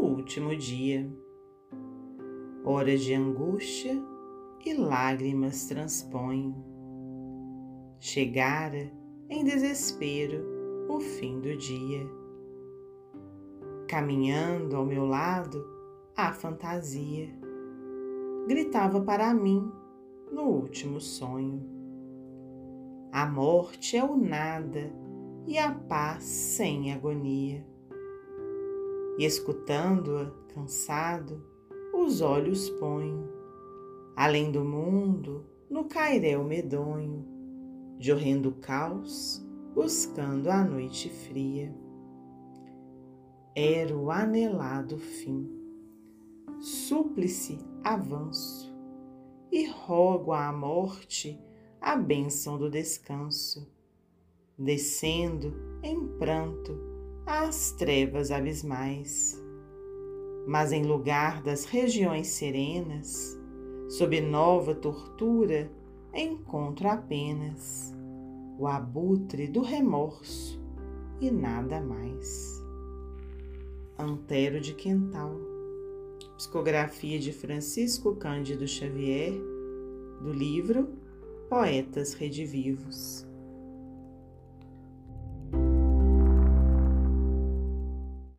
último dia. Horas de angústia e lágrimas transponho. Chegara, em desespero, o fim do dia. Caminhando ao meu lado, a fantasia gritava para mim no último sonho. A morte é o nada e a paz sem agonia. E escutando-a, cansado, os olhos ponho, além do mundo, no cairel medonho, de horrendo caos, buscando a noite fria. Era o anelado fim, súplice avanço, e rogo à morte a bênção do descanso, descendo em pranto às trevas abismais. Mas em lugar das regiões serenas, sob nova tortura, encontro apenas o abutre do remorso e nada mais. Antero de Quental, psicografia de Francisco Cândido Xavier, do livro Poetas Redivivos.